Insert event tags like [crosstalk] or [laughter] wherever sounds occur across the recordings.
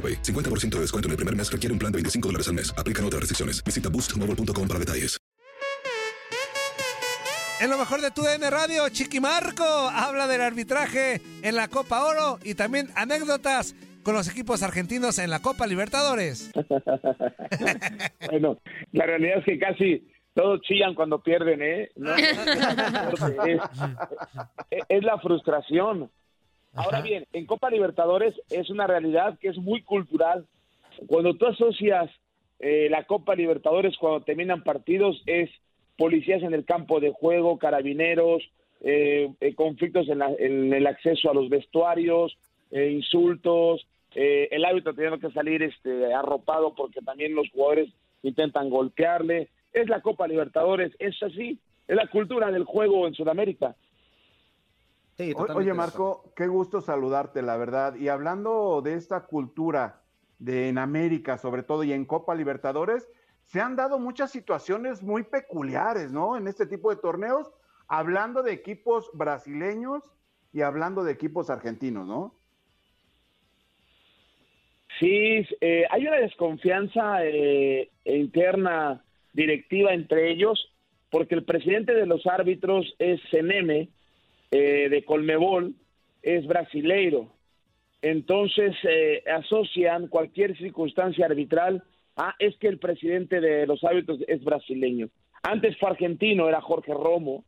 50% de descuento en el primer mes requiere un plan de 25 dólares al mes. Aplican otras restricciones. Visita boostmobile.com para detalles. En lo mejor de tu DN Radio, Chiqui Marco habla del arbitraje en la Copa Oro y también anécdotas con los equipos argentinos en la Copa Libertadores. bueno, la realidad es que casi todos chillan cuando pierden, ¿eh? es la frustración. Ahora bien, en Copa Libertadores es una realidad que es muy cultural. Cuando tú asocias eh, la Copa Libertadores cuando terminan partidos es policías en el campo de juego, carabineros, eh, eh, conflictos en, el acceso a los vestuarios, insultos, el árbitro teniendo que salir este, arropado porque también los jugadores intentan golpearle. Es la Copa Libertadores, es así, es la cultura del juego en Sudamérica. Oye, Marco, qué gusto saludarte, la verdad. Y hablando de esta cultura de en América, sobre todo, y en Copa Libertadores, se han dado muchas situaciones muy peculiares, ¿no? En este tipo de torneos, hablando de equipos brasileños y hablando de equipos argentinos, ¿no? Sí, eh, hay una desconfianza eh, interna directiva entre ellos, porque el presidente de los árbitros es Seneme, eh, de Colmebol es brasileiro. Entonces eh, asocian cualquier circunstancia arbitral a es que el presidente de los árbitros es brasileño. Antes fue argentino, era Jorge Romo,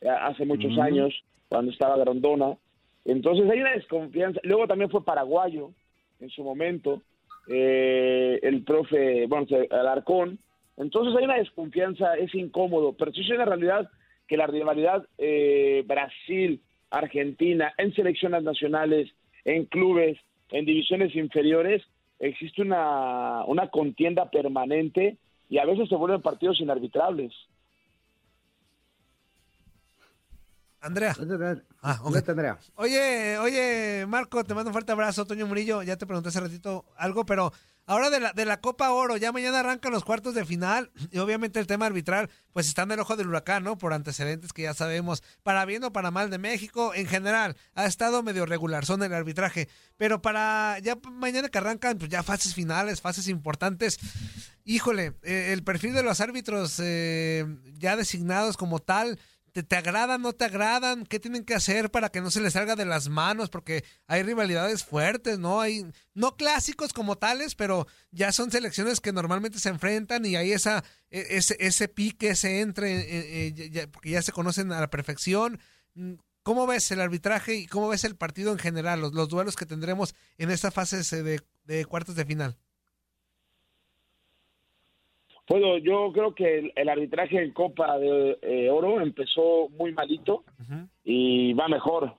eh, hace muchos años, cuando estaba Grondona. Entonces hay una desconfianza. Luego también fue paraguayo en su momento, el profe, bueno, Alarcón. Entonces hay una desconfianza, es incómodo, pero si es una realidad que la rivalidad eh, Brasil-Argentina en selecciones nacionales, en clubes, en divisiones inferiores, existe una, una contienda permanente y a veces se vuelven partidos inarbitrables. Andrea. Ah, Andrea. Oye, oye, Marco, te mando un fuerte abrazo, Toño Murillo. Ya te pregunté hace ratito algo, pero Ahora de la, de la Copa Oro, ya mañana arrancan los cuartos de final y obviamente el tema arbitral, pues está en el ojo del huracán, ¿no? Por antecedentes que ya sabemos, para bien o para mal de México, en general, ha estado medio regular, son el arbitraje, pero para ya mañana que arrancan, pues ya fases finales, fases importantes, híjole, eh, el perfil de los árbitros eh, ya designados como tal, ¿Te, agradan, no te agradan? ¿Qué tienen que hacer para que no se les salga de las manos? Porque hay rivalidades fuertes, ¿no? Hay, no clásicos como tales, pero ya son selecciones que normalmente se enfrentan y hay esa, e, ese, ese pique, ese entre, eh, eh, porque ya se conocen a la perfección. Mm, ¿Cómo ves el arbitraje y cómo ves el partido en general, los, duelos que tendremos en esta fase de, de cuartos de final? Bueno, yo creo que el, arbitraje en Copa de eh, Oro empezó muy malito y va mejor.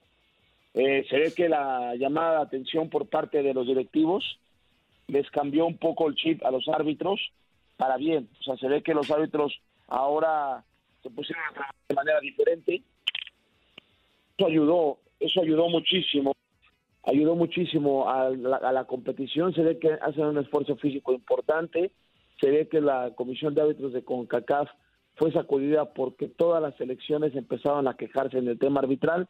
Eh, se ve que la llamada de atención por parte de los directivos les cambió un poco el chip a los árbitros para bien. O sea, se ve que los árbitros ahora se pusieron a trabajar de manera diferente. Eso ayudó, eso ayudó muchísimo. Ayudó muchísimo a la, a la competición. Se ve que hacen un esfuerzo físico importante se ve que la comisión de árbitros de CONCACAF fue sacudida porque todas las elecciones empezaron a quejarse en el tema arbitral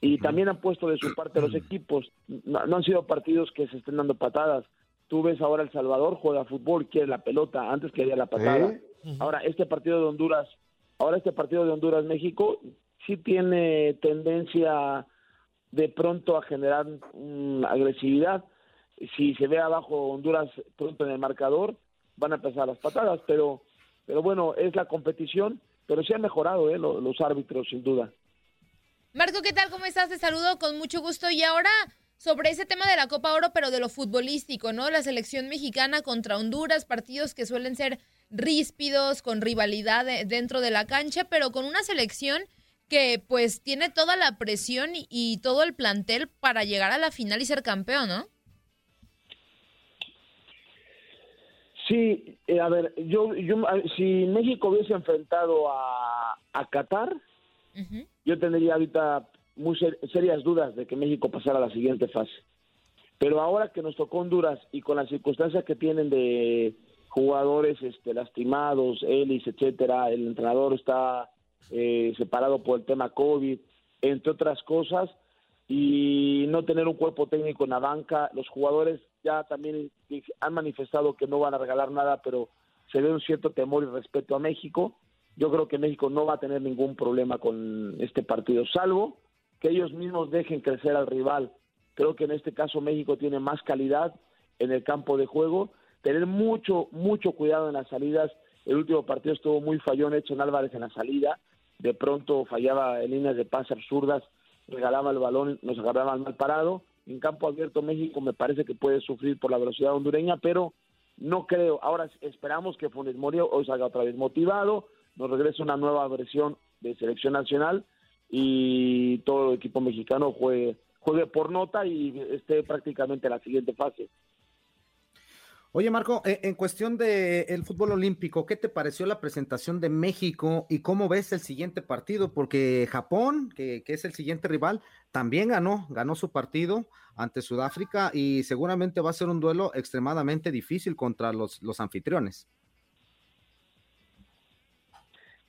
y también han puesto de su parte los equipos. No, han sido partidos que se estén dando patadas. Tú ves ahora El Salvador juega fútbol, quiere la pelota, antes quería la patada. Ahora este partido de Honduras, ahora este partido de Honduras México sí tiene tendencia de pronto a generar agresividad. Si se ve abajo Honduras pronto en el marcador, van a empezar las patadas, pero, pero bueno, es la competición, pero sí han mejorado ¿eh? los, árbitros, sin duda. Marco, ¿qué tal? ¿Cómo estás? Te saludo con mucho gusto. Y ahora sobre ese tema de la Copa Oro, pero de lo futbolístico, ¿no? La selección mexicana contra Honduras, partidos que suelen ser ríspidos, con rivalidad dentro de la cancha, pero con una selección que pues tiene toda la presión y todo el plantel para llegar a la final y ser campeón, ¿no? Sí, eh, a ver, yo, yo, si México hubiese enfrentado a, a Qatar, yo tendría ahorita muy serias dudas de que México pasara a la siguiente fase. Pero ahora que nos tocó Honduras y con las circunstancias que tienen de jugadores este, lastimados, Ellis, etcétera, el entrenador está eh, separado por el tema COVID, entre otras cosas, y no tener un cuerpo técnico en la banca, los jugadores ya también han manifestado que no van a regalar nada, pero se ve un cierto temor y respeto a México. Yo creo que México no va a tener ningún problema con este partido, salvo que ellos mismos dejen crecer al rival. Creo que en este caso México tiene más calidad en el campo de juego. Tener mucho, mucho cuidado en las salidas. El último partido estuvo muy fallón hecho en Álvarez en la salida. De pronto fallaba en líneas de pase absurdas, regalaba el balón, nos agarraba mal parado en campo abierto México me parece que puede sufrir por la velocidad hondureña, pero no creo. Ahora esperamos que Funes Mori hoy salga otra vez motivado, nos regrese una nueva versión de selección nacional y todo el equipo mexicano juegue, juegue por nota y esté prácticamente en la siguiente fase. Oye, Marco, eh, en cuestión del el fútbol olímpico, ¿qué te pareció la presentación de México y cómo ves el siguiente partido? Porque Japón, que, es el siguiente rival, también ganó, ganó su partido ante Sudáfrica y seguramente va a ser un duelo extremadamente difícil contra los, los anfitriones.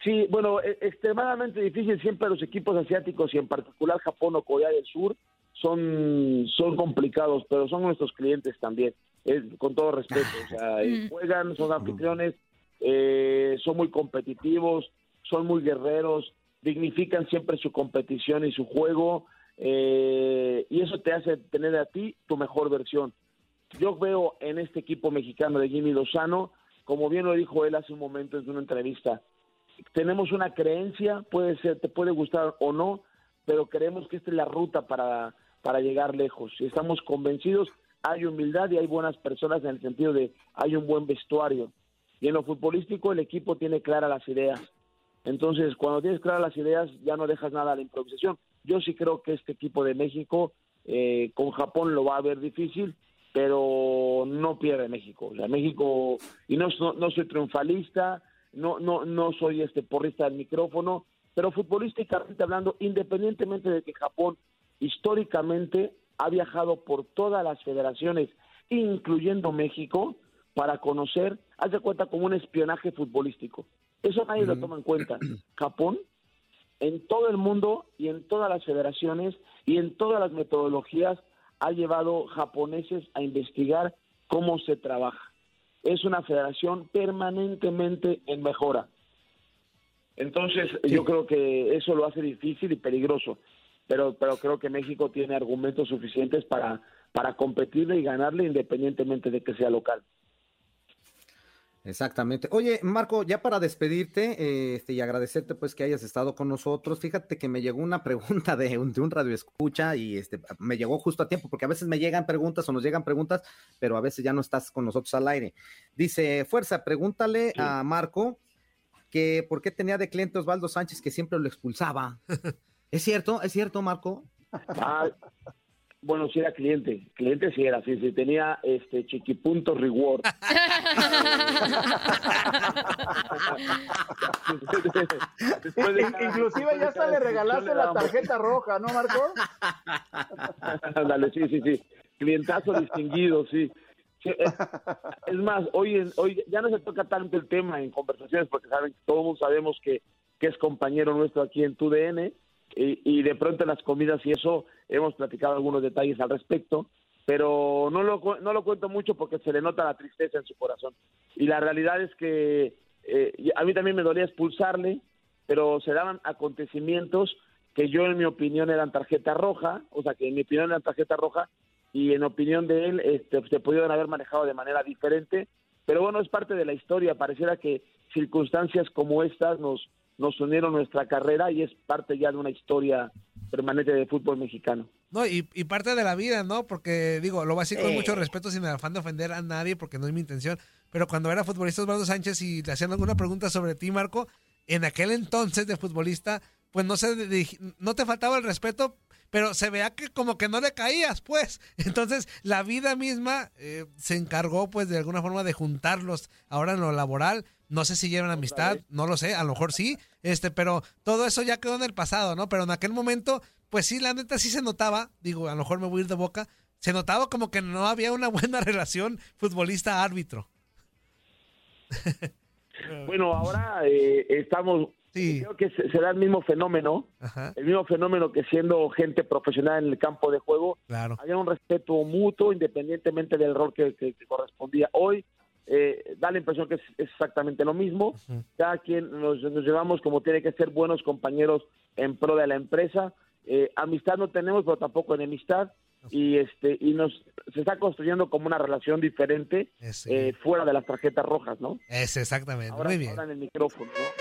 Sí, bueno, e, extremadamente difícil siempre los equipos asiáticos y en particular Japón o Corea del Sur son, son complicados, pero son nuestros clientes también con todo respeto, o sea, eh, mm. juegan, son anfitriones, eh, son muy competitivos, son muy guerreros, dignifican siempre su competición y su juego, eh, y eso te hace tener a ti tu mejor versión. Yo veo en este equipo mexicano de Jimmy Lozano, como bien lo dijo él hace un momento en una entrevista, tenemos una creencia, puede ser, te puede gustar o no, pero creemos que esta es la ruta para, para llegar lejos. Y estamos convencidos hay humildad y hay buenas personas en el sentido de hay un buen vestuario. Y en lo futbolístico el equipo tiene claras las ideas. Entonces, cuando tienes claras las ideas, ya no dejas nada a la improvisación. Yo sí creo que este equipo de México eh, con Japón lo va a ver difícil, pero no pierde México. O sea, México, y no, no, soy triunfalista, no, no, no soy este porrista del micrófono, pero futbolísticamente hablando, independientemente de que Japón históricamente ha viajado por todas las federaciones, incluyendo México, para conocer, haz de cuenta como un espionaje futbolístico. Eso nadie lo toma en cuenta. [clears throat] Japón, en todo el mundo y en todas las federaciones y en todas las metodologías, ha llevado japoneses a investigar cómo se trabaja. Es una federación permanentemente en mejora. Entonces, yo creo que eso lo hace difícil y peligroso pero, pero creo que México tiene argumentos suficientes para, para competirle y ganarle independientemente de que sea local. Exactamente. Oye, Marco, ya para despedirte este, y agradecerte pues que hayas estado con nosotros, fíjate que me llegó una [laughs] pregunta de un, de un radio escucha y este, me llegó justo a tiempo porque a veces me llegan preguntas o nos llegan preguntas, pero a veces ya no estás con nosotros al aire. Dice, Fuerza, pregúntale a Marco que por qué tenía de cliente Osvaldo Sánchez que siempre lo expulsaba. [laughs] ¿Es cierto? ¿Es cierto, Marco? Ah, bueno, sí era cliente, cliente sí era, sí, sí, tenía este chiquipunto reward. Inclusive ya hasta le regalaste la tarjeta roja, ¿no, Marco? Dale, sí, sí, sí, clientazo distinguido, sí. es, más, hoy, hoy ya no se toca tanto el tema en conversaciones porque saben, todos sabemos que, que es compañero nuestro aquí en TUDN y, de pronto las comidas y eso hemos platicado algunos detalles al respecto, pero no lo, no lo cuento mucho porque se le nota la tristeza en su corazón. Y la realidad es que eh, a mí también me dolía expulsarle, pero se daban acontecimientos que yo en mi opinión eran tarjeta roja, o sea que en mi opinión eran tarjeta roja y en opinión de él este, se pudieron haber manejado de manera diferente, pero bueno, es parte de la historia, pareciera que circunstancias como estas nos, nos unieron nuestra carrera y es parte ya de una historia permanente de fútbol mexicano. No, y, parte de la vida, ¿no? Porque digo, lo voy a decir con mucho respeto sin afán de ofender a nadie porque no es mi intención, pero cuando era futbolista Osvaldo Sánchez y le hacían alguna pregunta sobre ti, Marco, en aquel entonces de futbolista, pues no, se, no te faltaba el respeto, pero se vea que como que no le caías, pues. [laughs] Entonces, la vida misma eh, se encargó, pues, de alguna forma de juntarlos ahora en lo laboral, no sé si llevan amistad, no lo sé, a lo mejor sí, este, pero todo eso ya quedó en el pasado, ¿no? Pero en aquel momento, pues sí, la neta sí se notaba, digo, a lo mejor me voy a ir de boca, se notaba como que no había una buena [laughs] relación futbolista-árbitro. [laughs] bueno, ahora eh, estamos, creo que será el mismo fenómeno, el mismo fenómeno que siendo gente profesional en el campo de juego, claro. había un respeto mutuo independientemente del rol que correspondía. Hoy eh, da la impresión que es, exactamente lo mismo. Cada quien nos, llevamos como tiene que ser buenos compañeros en pro de la empresa. Eh, amistad no tenemos, pero tampoco enemistad. Y este y nos se está construyendo como una relación diferente eh, fuera de las tarjetas rojas, ¿no? Es exactamente. Muy bien. Ahora en el micrófono, ¿no?